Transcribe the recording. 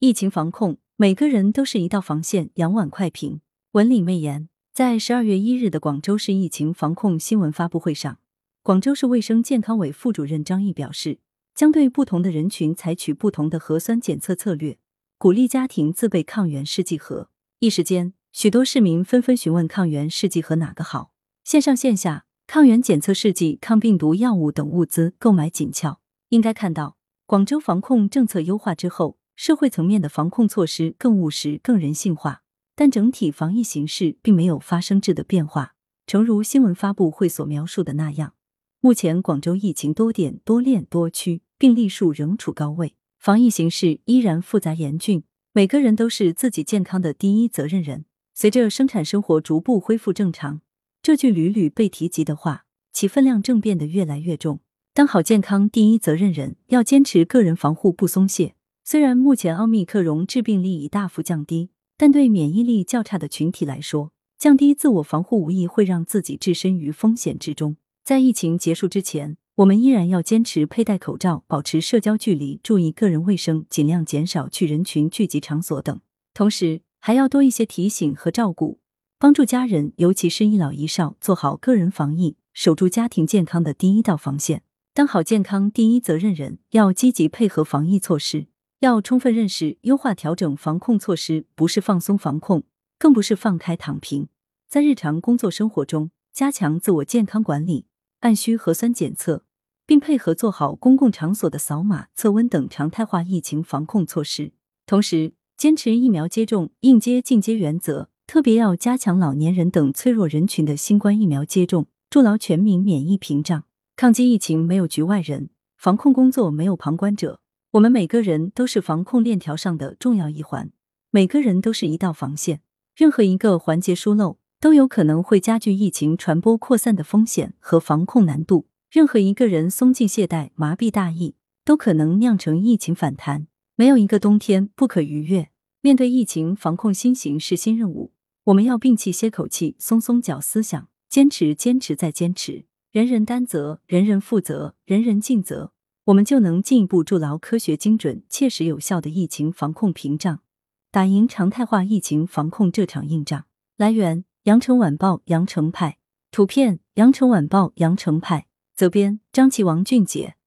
疫情防控，每个人都是一道防线，仰碗快评。文理媚言，在十二月一日的广州市疫情防控新闻发布会上，广州市卫生健康委副主任张毅表示，将对不同的人群采取不同的核酸检测策略，鼓励家庭自备抗原试剂盒。一时间，许多市民纷纷询问抗原试剂盒哪个好，线上线下抗原检测试剂、抗病毒药物等物资购买紧俏。应该看到，广州防控政策优化之后，社会层面的防控措施更务实、更人性化。但整体防疫形势并没有发生质的变化，诚如新闻发布会所描述的那样，目前广州疫情多点、多链、多区，病例数仍处高位，防疫形势依然复杂严峻。每个人都是自己健康的第一责任人。随着生产生活逐步恢复正常，这句屡屡被提及的话，其分量正变得越来越重。当好健康第一责任人，要坚持个人防护不松懈。虽然目前奥密克戎致病力已大幅降低。但对免疫力较差的群体来说，降低自我防护无疑会让自己置身于风险之中。在疫情结束之前，我们依然要坚持佩戴口罩、保持社交距离、注意个人卫生，尽量减少去人群聚集场所等。同时，还要多一些提醒和照顾，帮助家人，尤其是一老一少，做好个人防疫，守住家庭健康的第一道防线。当好健康第一责任人，要积极配合防疫措施。要充分认识，优化调整防控措施不是放松防控，更不是放开躺平。在日常工作生活中，加强自我健康管理，按需核酸检测，并配合做好公共场所的扫码、测温等常态化疫情防控措施。同时，坚持疫苗接种应接尽接原则，特别要加强老年人等脆弱人群的新冠疫苗接种，筑牢全民免疫屏障。抗击疫情没有局外人，防控工作没有旁观者。我们每个人都是防控链条上的重要一环，每个人都是一道防线，任何一个环节疏漏，都有可能会加剧疫情传播扩散的风险和防控难度；任何一个人松劲懈怠、麻痹大意，都可能酿成疫情反弹。没有一个冬天不可逾越。面对疫情防控新形势、新任务，我们要摒弃歇口气、松松脚思想，坚持、坚持再坚持，人人担责，人人负责，人人尽责。我们就能进一步筑牢科学、精准、切实有效的疫情防控屏障，打赢常态化疫情防控这场硬仗。来源：羊城晚报羊城派，图片：羊城晚报羊城派，责编：张琪、王俊杰。